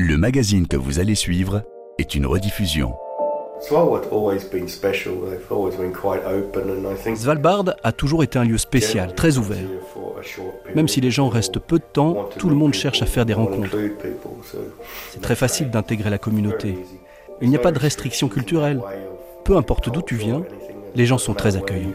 Le magazine que vous allez suivre est une rediffusion. Svalbard a toujours été un lieu spécial, très ouvert. Même si les gens restent peu de temps, tout le monde cherche à faire des rencontres. C'est très facile d'intégrer la communauté. Il n'y a pas de restrictions culturelles. Peu importe d'où tu viens, les gens sont très accueillants.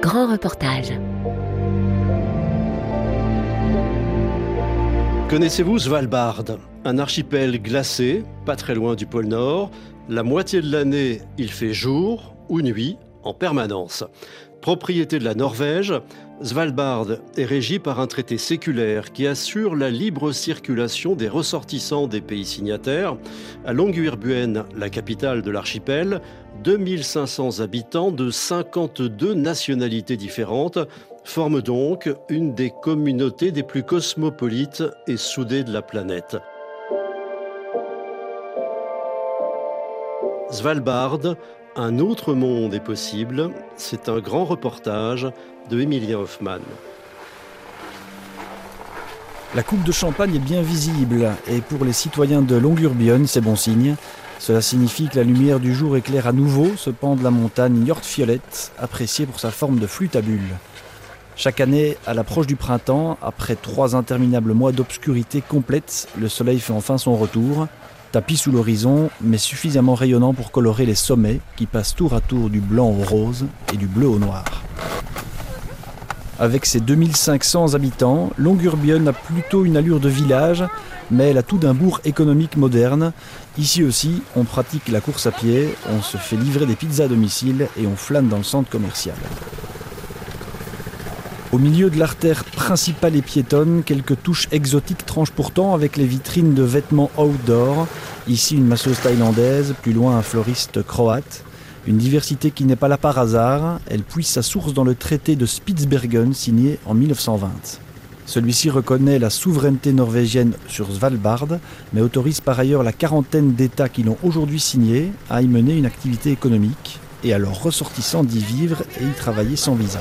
Grand reportage. Connaissez-vous Svalbard? Un archipel glacé, pas très loin du pôle Nord. La moitié de l'année, il fait jour ou nuit en permanence. Propriété de la Norvège, Svalbard est régi par un traité séculaire qui assure la libre circulation des ressortissants des pays signataires. À Longyearbyen, la capitale de l'archipel, 2500 habitants de 52 nationalités différentes forment donc une des communautés des plus cosmopolites et soudées de la planète. Svalbard, un autre monde est possible. C'est un grand reportage de Emilia Hoffman. La coupe de champagne est bien visible et pour les citoyens de Longyearbyen, c'est bon signe. Cela signifie que la lumière du jour éclaire à nouveau ce pan de la montagne Hjortfjollet, apprécié pour sa forme de flûte à bulles. Chaque année, à l'approche du printemps, après trois interminables mois d'obscurité complète, le soleil fait enfin son retour, tapis sous l'horizon, mais suffisamment rayonnant pour colorer les sommets qui passent tour à tour du blanc au rose et du bleu au noir. Avec ses 2500 habitants, Longyearbyen a plutôt une allure de village, mais elle a tout d'un bourg économique moderne. Ici aussi, on pratique la course à pied, on se fait livrer des pizzas à domicile et on flâne dans le centre commercial. Au milieu de l'artère principale et piétonne, quelques touches exotiques tranchent pourtant avec les vitrines de vêtements outdoor. Ici une masseuse thaïlandaise, plus loin un floriste croate. Une diversité qui n'est pas là par hasard, elle puise sa source dans le traité de Spitsbergen signé en 1920. Celui-ci reconnaît la souveraineté norvégienne sur Svalbard, mais autorise par ailleurs la quarantaine d'États qui l'ont aujourd'hui signé à y mener une activité économique et à leurs ressortissants d'y vivre et y travailler sans visa.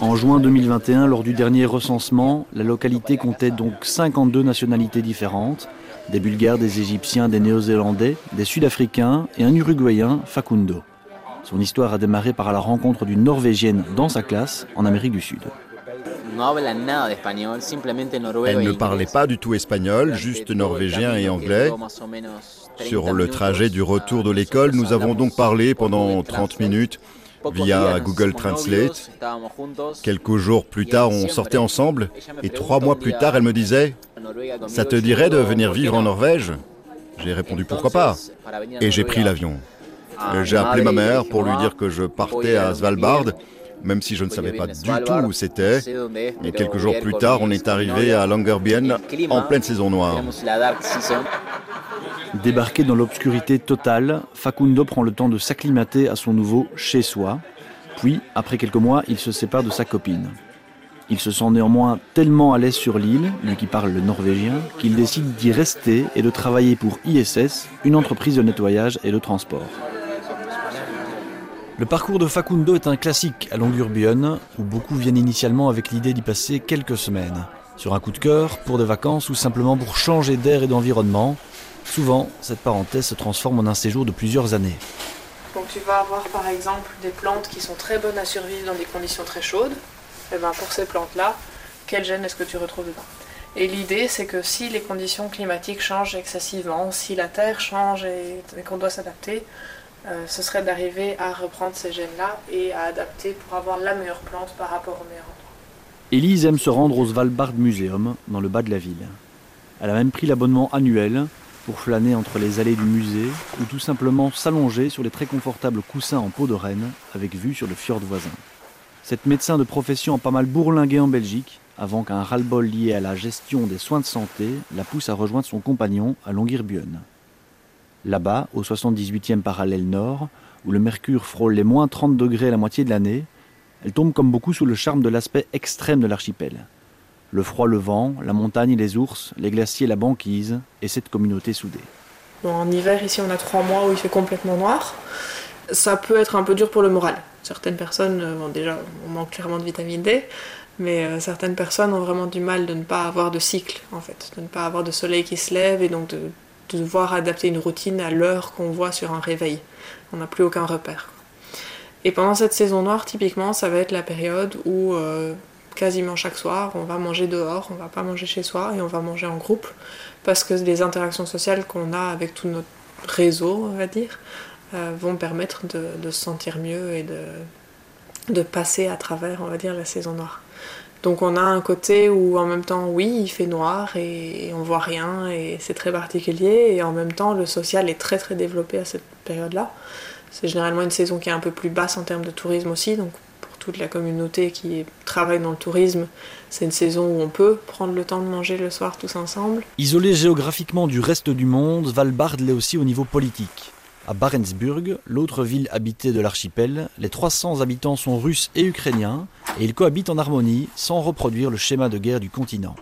En juin 2021, lors du dernier recensement, la localité comptait donc 52 nationalités différentes, des Bulgares, des Égyptiens, des Néo-Zélandais, des Sud-Africains et un Uruguayen, Facundo. Son histoire a démarré par la rencontre d'une Norvégienne dans sa classe en Amérique du Sud. Elle ne parlait pas du tout espagnol, juste norvégien et anglais. Sur le trajet du retour de l'école, nous avons donc parlé pendant 30 minutes via Google Translate. Quelques jours plus tard, on sortait ensemble et trois mois plus tard, elle me disait Ça te dirait de venir vivre en Norvège J'ai répondu Pourquoi pas Et j'ai pris l'avion. J'ai appelé ma mère pour lui dire que je partais à Svalbard, même si je ne savais pas du tout où c'était. Et quelques jours plus tard, on est arrivé à Longyearbyen en pleine saison noire. Débarqué dans l'obscurité totale, Facundo prend le temps de s'acclimater à son nouveau chez soi. Puis, après quelques mois, il se sépare de sa copine. Il se sent néanmoins tellement à l'aise sur l'île, lui qui parle le norvégien, qu'il décide d'y rester et de travailler pour ISS, une entreprise de nettoyage et de transport. Le parcours de Facundo est un classique à Longyearbyen, où beaucoup viennent initialement avec l'idée d'y passer quelques semaines. Sur un coup de cœur, pour des vacances ou simplement pour changer d'air et d'environnement, Souvent, cette parenthèse se transforme en un séjour de plusieurs années. Donc tu vas avoir par exemple des plantes qui sont très bonnes à survivre dans des conditions très chaudes. Et ben pour ces plantes-là, quel gène est-ce que tu retrouves dedans? Et l'idée, c'est que si les conditions climatiques changent excessivement, si la Terre change et, qu'on doit s'adapter, euh, ce serait d'arriver à reprendre ces gènes-là et à adapter pour avoir la meilleure plante par rapport au meilleur endroit. Élise aime se rendre au Svalbard Museum, dans le bas de la ville. Elle a même pris l'abonnement annuel pour flâner entre les allées du musée ou tout simplement s'allonger sur les très confortables coussins en peau de renne avec vue sur le fjord voisin. Cette médecin de profession a pas mal bourlingué en Belgique avant qu'un ras-le-bol lié à la gestion des soins de santé la pousse à rejoindre son compagnon à Longyearbyen. Là-bas, au 78e parallèle nord, où le mercure frôle les moins 30 degrés la moitié de l'année, elle tombe comme beaucoup sous le charme de l'aspect extrême de l'archipel. Le froid, le vent, la montagne, les ours, les glaciers, la banquise et cette communauté soudée. en hiver, ici, on a trois mois où il fait complètement noir. Ça peut être un peu dur pour le moral. Certaines personnes, bon, déjà, on manque clairement de vitamine D, mais certaines personnes ont vraiment du mal de ne pas avoir de cycle, en fait, de ne pas avoir de soleil qui se lève et donc de, de devoir adapter une routine à l'heure qu'on voit sur un réveil. On n'a plus aucun repère. Et pendant cette saison noire, typiquement, ça va être la période où euh, quasiment chaque soir, on va manger dehors, on va pas manger chez soi et on va manger en groupe parce que les interactions sociales qu'on a avec tout notre réseau, on va dire, euh, vont permettre de, se sentir mieux et de, de passer à travers, on va dire, la saison noire. Donc on a un côté où en même temps, oui, il fait noir et on voit rien et c'est très particulier et en même temps, le social est très très développé à cette période-là. C'est généralement une saison qui est un peu plus basse en termes de tourisme aussi, donc pour toute la communauté qui travaille dans le tourisme, c'est une saison où on peut prendre le temps de manger le soir tous ensemble. Isolé géographiquement du reste du monde, Valbard l'est aussi au niveau politique. À Barentsburg, l'autre ville habitée de l'archipel, les 300 habitants sont russes et ukrainiens et ils cohabitent en harmonie sans reproduire le schéma de guerre du continent.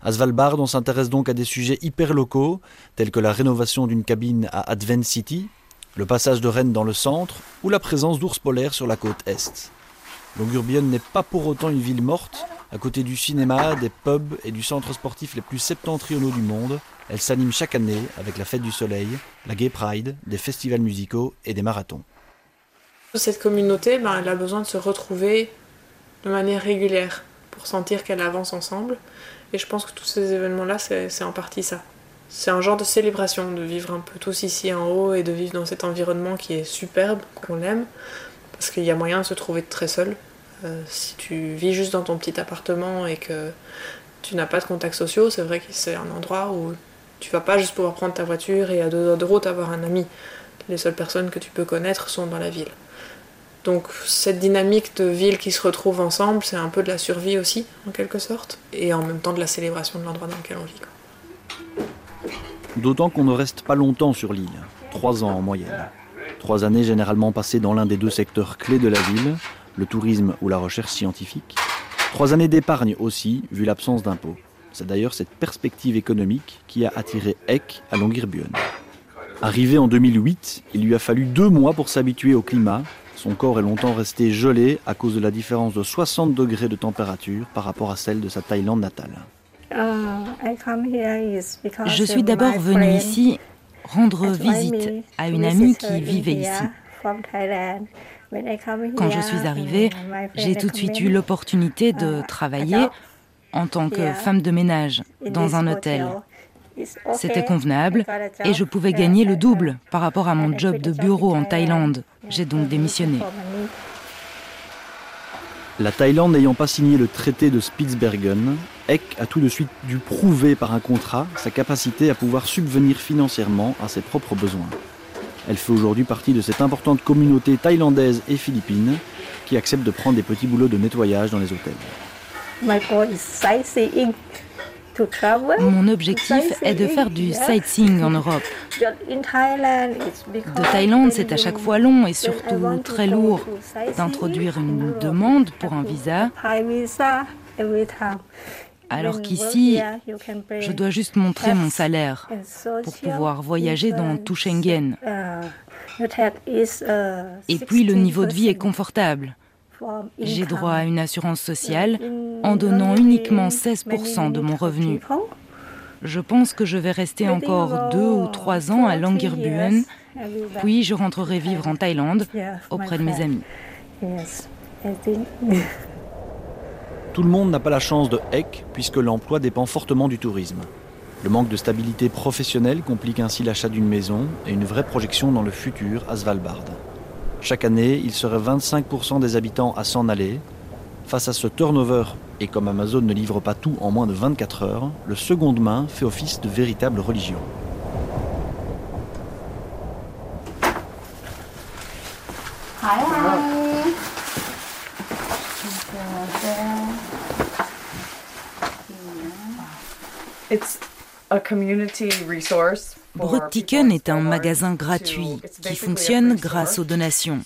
À Svalbard, on s'intéresse donc à des sujets hyper locaux, tels que la rénovation d'une cabine à Advent City, le passage de rennes dans le centre ou la présence d'ours polaires sur la côte est. Longyearbyen n'est pas pour autant une ville morte. À côté du cinéma, des pubs et du centre sportif les plus septentrionaux du monde, elle s'anime chaque année avec la Fête du Soleil, la Gay Pride, des festivals musicaux et des marathons. Cette communauté, ben, elle a besoin de se retrouver de manière régulière pour sentir qu'elle avance ensemble. Et je pense que tous ces événements-là, c'est en partie ça c'est un genre de célébration de vivre un peu tous ici en haut et de vivre dans cet environnement qui est superbe, qu'on aime, parce qu'il y a moyen de se trouver très seul. Euh, si tu vis juste dans ton petit appartement et que tu n'as pas de contacts sociaux, c'est vrai que c'est un endroit où tu vas pas juste pouvoir prendre ta voiture et à deux heures de route avoir un ami. Les seules personnes que tu peux connaître sont dans la ville. Donc cette dynamique de ville qui se retrouve ensemble, c'est un peu de la survie aussi, en quelque sorte, et en même temps de la célébration de l'endroit dans lequel on vit. D'autant qu'on ne reste pas longtemps sur l'île, trois ans en moyenne. Trois années généralement passées dans l'un des deux secteurs clés de la ville, le tourisme ou la recherche scientifique. Trois années d'épargne aussi, vu l'absence d'impôts. C'est d'ailleurs cette perspective économique qui a attiré Eck à Longyearbyen. Arrivé en 2008, il lui a fallu deux mois pour s'habituer au climat. Son corps est longtemps resté gelé à cause de la différence de 60 degrés de température par rapport à celle de sa Thaïlande natale. Je suis d'abord venue ici rendre visite à une amie qui vivait ici. Quand je suis arrivée, j'ai tout de suite eu l'opportunité de travailler en tant que femme de ménage dans un hôtel. C'était convenable et je pouvais gagner le double par rapport à mon job de bureau en Thaïlande. J'ai donc démissionné. La Thaïlande n'ayant pas signé le traité de Spitsbergen, Eck a tout de suite dû prouver par un contrat sa capacité à pouvoir subvenir financièrement à ses propres besoins. Elle fait aujourd'hui partie de cette importante communauté thaïlandaise et philippine qui accepte de prendre des petits boulots de nettoyage dans les hôtels. Mon objectif est de faire du sightseeing en Europe. De Thaïlande, c'est à chaque fois long et surtout très lourd d'introduire une demande pour un visa. Alors qu'ici, je dois juste montrer mon salaire pour pouvoir voyager dans tout Schengen. Et puis le niveau de vie est confortable. J'ai droit à une assurance sociale en donnant uniquement 16% de mon revenu. Je pense que je vais rester encore deux ou trois ans à Longyearbyen, puis je rentrerai vivre en Thaïlande auprès de mes amis. Tout le monde n'a pas la chance de Heck puisque l'emploi dépend fortement du tourisme. Le manque de stabilité professionnelle complique ainsi l'achat d'une maison et une vraie projection dans le futur à Svalbard. Chaque année, il serait 25% des habitants à s'en aller. Face à ce turnover, et comme Amazon ne livre pas tout en moins de 24 heures, le seconde main fait office de véritable religion. It's a community resource Bruttiken est un magasin gratuit qui fonctionne grâce aux donations.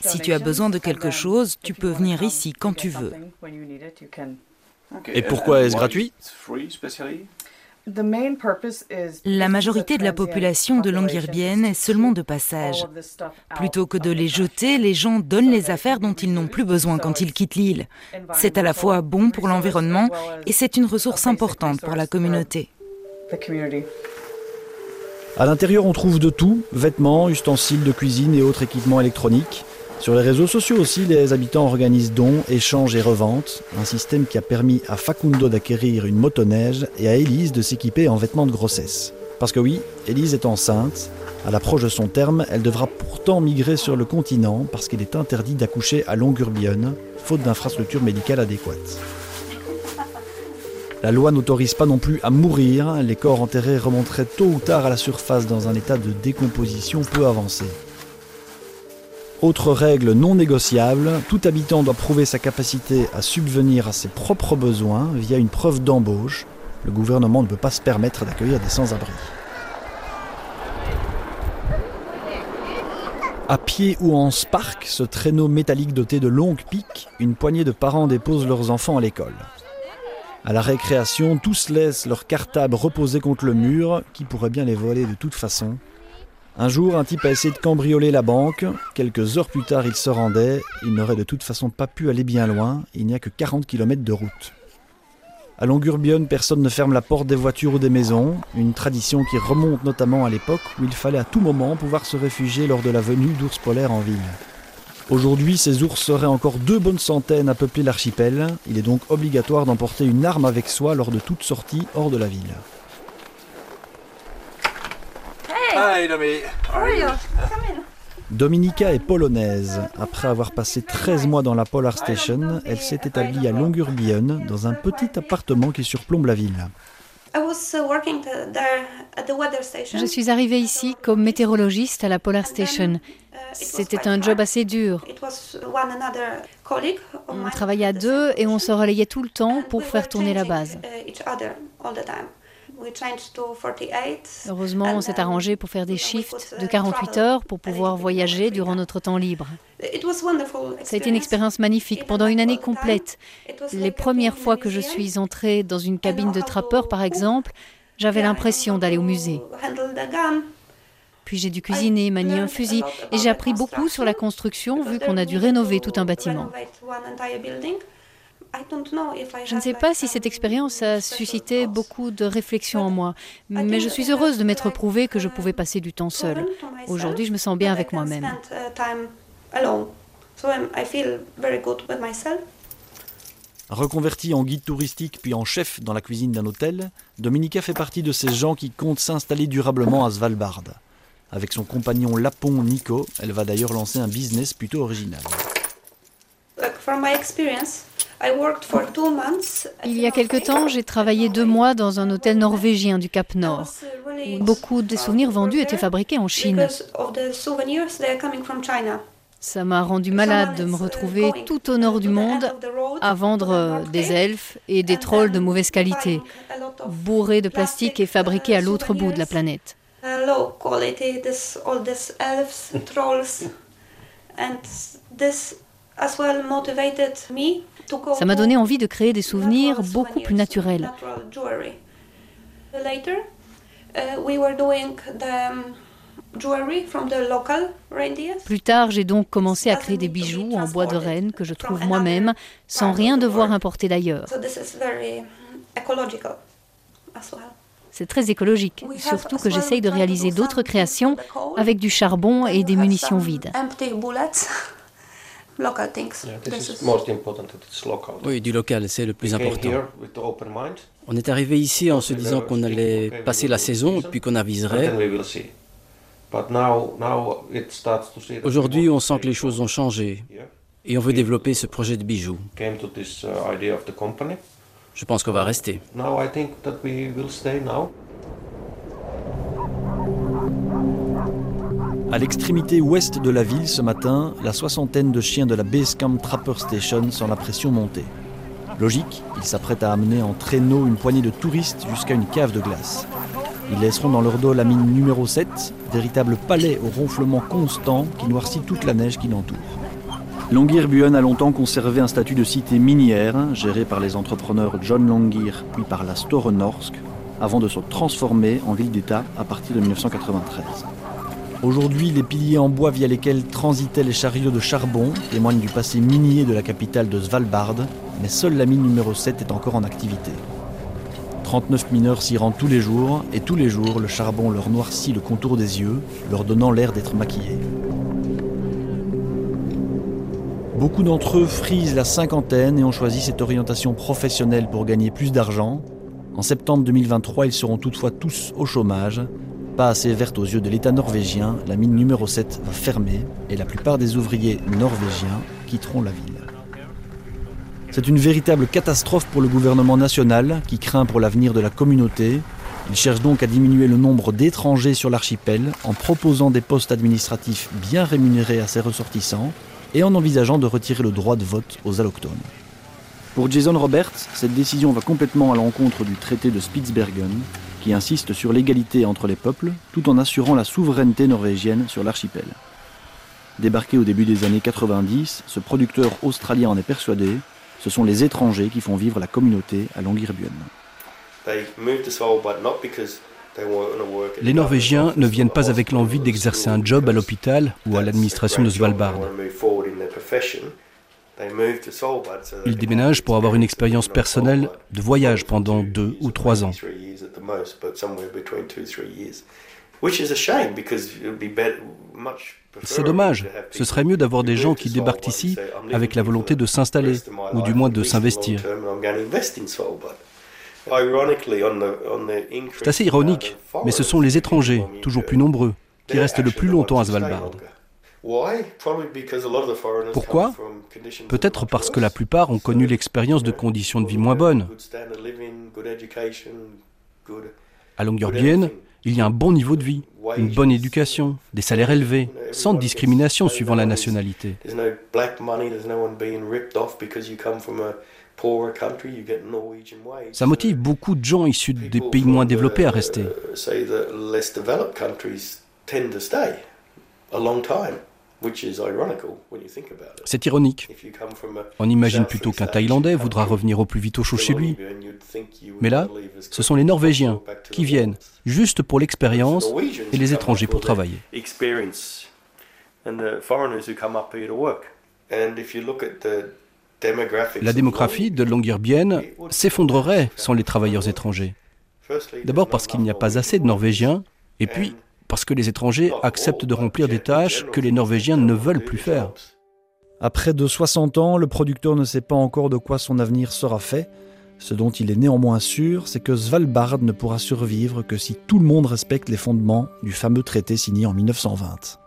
Si tu as besoin de quelque chose, tu peux venir ici quand tu veux. Et pourquoi est-ce gratuit La majorité de la population de Longyearbyen est seulement de passage. Plutôt que de les jeter, les gens donnent les affaires dont ils n'ont plus besoin quand ils quittent l'île. C'est à la fois bon pour l'environnement et c'est une ressource importante pour la communauté. À l'intérieur, on trouve de tout vêtements, ustensiles de cuisine et autres équipements électroniques. Sur les réseaux sociaux aussi, les habitants organisent dons, échanges et reventes, un système qui a permis à Facundo d'acquérir une motoneige et à Élise de s'équiper en vêtements de grossesse. Parce que oui, Élise est enceinte, à l'approche de son terme, elle devra pourtant migrer sur le continent parce qu'il est interdit d'accoucher à Longyearbyen, faute d'infrastructures médicales adéquates. La loi n'autorise pas non plus à mourir, les corps enterrés remonteraient tôt ou tard à la surface dans un état de décomposition peu avancé. Autre règle non négociable, tout habitant doit prouver sa capacité à subvenir à ses propres besoins via une preuve d'embauche. Le gouvernement ne peut pas se permettre d'accueillir des sans-abri. À pied ou en spark, ce traîneau métallique doté de longues piques, une poignée de parents déposent leurs enfants à l'école. À la récréation, tous laissent leur cartable reposer contre le mur, qui pourrait bien les voler de toute façon, un jour, un type a essayé de cambrioler la banque. Quelques heures plus tard, il se rendait. Il n'aurait de toute façon pas pu aller bien loin. Il n'y a que 40 km de route. À Longyearbyen, personne ne ferme la porte des voitures ou des maisons, une tradition qui remonte notamment à l'époque où il fallait à tout moment pouvoir se réfugier lors de la venue d'ours polaires en ville. Aujourd'hui, ces ours seraient encore deux bonnes centaines à peupler l'archipel. Il est donc obligatoire d'emporter une arme avec soi lors de toute sortie hors de la ville. Dominica est polonaise. Après avoir passé 13 mois dans la Polar Station, elle s'est établie à Longyearbyen, dans un petit appartement qui surplombe la ville. Je suis arrivée ici comme météorologiste à la Polar Station. C'était un job assez dur. On travaillait à deux et on se relayait tout le temps pour faire tourner la base. Heureusement, on s'est arrangé pour faire des shifts de 48 heures pour pouvoir voyager durant notre temps libre. Ça a été une expérience magnifique pendant une année complète. Les premières fois que je suis entrée dans une cabine de trappeur, par exemple, j'avais l'impression d'aller au musée. Puis j'ai dû cuisiner, manier un fusil, et j'ai appris beaucoup sur la construction vu qu'on a dû rénover tout un bâtiment. Je ne sais pas si cette expérience a suscité beaucoup de réflexions en moi, mais je suis heureuse de m'être prouvé que je pouvais passer du temps seule. Aujourd'hui, je me sens bien avec moi-même. Reconvertie en guide touristique puis en chef dans la cuisine d'un hôtel, Dominica fait partie de ces gens qui comptent s'installer durablement à Svalbard. Avec son compagnon lapon Nico, elle va d'ailleurs lancer un business plutôt original. Il y a quelque temps, j'ai travaillé deux mois dans un hôtel norvégien du Cap Nord. Beaucoup des souvenirs vendus étaient fabriqués en Chine. Ça m'a rendu malade de me retrouver tout au nord du monde à vendre des elfes et des trolls de mauvaise qualité, bourrés de plastique et fabriqués à l'autre bout de la planète. Ça m'a donné envie de créer des souvenirs beaucoup plus naturels. Plus tard, j'ai donc commencé à créer des bijoux en bois de renne que je trouve moi-même, sans rien devoir importer d'ailleurs. C'est très écologique, surtout que j'essaye de réaliser d'autres créations avec du charbon et des munitions vides. Oui, du local, c'est le plus important. On est arrivé ici en se disant qu'on allait passer la saison, puis qu'on aviserait. Aujourd'hui, on sent que les choses ont changé et on veut développer ce projet de bijoux. Je pense qu'on va rester. À l'extrémité ouest de la ville ce matin, la soixantaine de chiens de la Basecamp Trapper Station sent la pression monter. Logique, ils s'apprêtent à amener en traîneau une poignée de touristes jusqu'à une cave de glace. Ils laisseront dans leur dos la mine numéro 7, véritable palais au ronflement constant qui noircit toute la neige qui l'entoure. Longyearbyen a longtemps conservé un statut de cité minière, géré par les entrepreneurs John Longyear puis par la Store Norsk, avant de se transformer en ville d'État à partir de 1993. Aujourd'hui, les piliers en bois via lesquels transitaient les chariots de charbon témoignent du passé minier de la capitale de Svalbard, mais seule la mine numéro 7 est encore en activité. 39 mineurs s'y rendent tous les jours, et tous les jours, le charbon leur noircit le contour des yeux, leur donnant l'air d'être maquillés. Beaucoup d'entre eux frisent la cinquantaine et ont choisi cette orientation professionnelle pour gagner plus d'argent. En septembre 2023, ils seront toutefois tous au chômage, pas assez verte aux yeux de l'État norvégien, la mine numéro 7 va fermer et la plupart des ouvriers norvégiens quitteront la ville. C'est une véritable catastrophe pour le gouvernement national qui craint pour l'avenir de la communauté. Il cherche donc à diminuer le nombre d'étrangers sur l'archipel en proposant des postes administratifs bien rémunérés à ses ressortissants et en envisageant de retirer le droit de vote aux allochtones. Pour Jason Roberts, cette décision va complètement à l'encontre du traité de Spitsbergen, qui insiste sur l'égalité entre les peuples tout en assurant la souveraineté norvégienne sur l'archipel. Débarqué au début des années 90, ce producteur australien en est persuadé, ce sont les étrangers qui font vivre la communauté à Longyearbyen. Les Norvégiens ne viennent pas avec l'envie d'exercer un job à l'hôpital ou à l'administration de Svalbard. Ils déménagent pour avoir une expérience personnelle de voyage pendant deux ou trois ans. C'est dommage. Ce serait mieux d'avoir des gens qui débarquent ici avec la volonté de s'installer, ou du moins de s'investir. C'est assez ironique, mais ce sont les étrangers, toujours plus nombreux, qui restent le plus longtemps à Svalbard. Pourquoi? Peut-être parce que la plupart ont connu l'expérience de conditions de vie moins bonnes. À Longyearbyen, il y a un bon niveau de vie, une bonne éducation, des salaires élevés, sans discrimination suivant la nationalité. Ça motive beaucoup de gens issus des pays moins développés à rester. C'est ironique. On imagine plutôt qu'un Thaïlandais voudra revenir au plus vite au chaud chez lui. Mais là, ce sont les Norvégiens qui viennent juste pour l'expérience et les étrangers pour travailler. La démographie de Longyearbyen s'effondrerait sans les travailleurs étrangers. D'abord parce qu'il n'y a pas assez de Norvégiens, et puis parce que les étrangers acceptent de remplir des tâches que les Norvégiens ne veulent plus faire. À près de 60 ans, le producteur ne sait pas encore de quoi son avenir sera fait. Ce dont il est néanmoins sûr, c'est que Svalbard ne pourra survivre que si tout le monde respecte les fondements du fameux traité signé en 1920.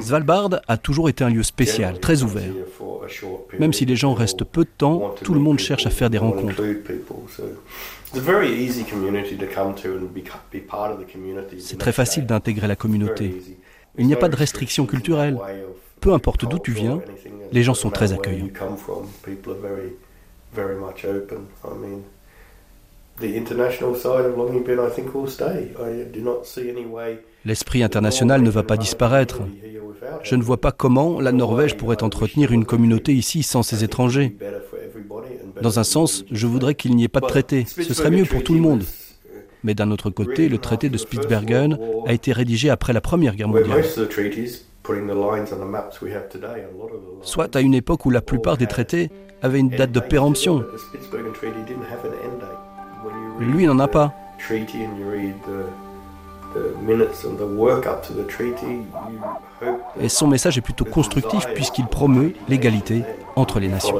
Svalbard a toujours été un lieu spécial, très ouvert. Même si les gens restent peu de temps, tout le monde cherche à faire des rencontres. C'est très facile d'intégrer la communauté. Il n'y a pas de restrictions culturelles. Peu importe d'où tu viens, les gens sont très accueillants. L'esprit international ne va pas disparaître. Je ne vois pas comment la Norvège pourrait entretenir une communauté ici sans ses étrangers. Dans un sens, je voudrais qu'il n'y ait pas de traité. Ce serait mieux pour tout le monde. Mais d'un autre côté, le traité de Spitsbergen a été rédigé après la Première Guerre mondiale. Soit à une époque où la plupart des traités avaient une date de péremption. Lui n'en a pas. Et son message est plutôt constructif puisqu'il promeut l'égalité entre les nations.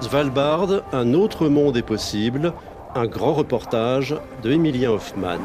Svalbard, un autre monde est possible, un grand reportage de Emilien Hoffman.